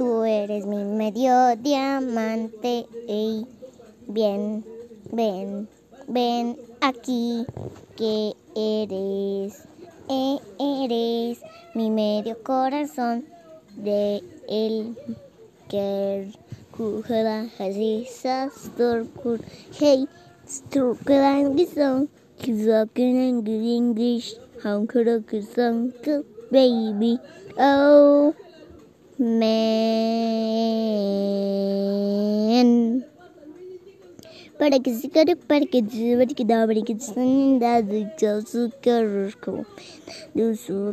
tú eres mi medio diamante. Ey, bien, ven, ven aquí, que eres, e eres mi medio corazón de el que kuhela hasisa sturkur hey sturkulan gisong kizakunan good English a gisong baby oh man para que se caro para que dá brinquedos, sanidade, que eu sou caro, do sul,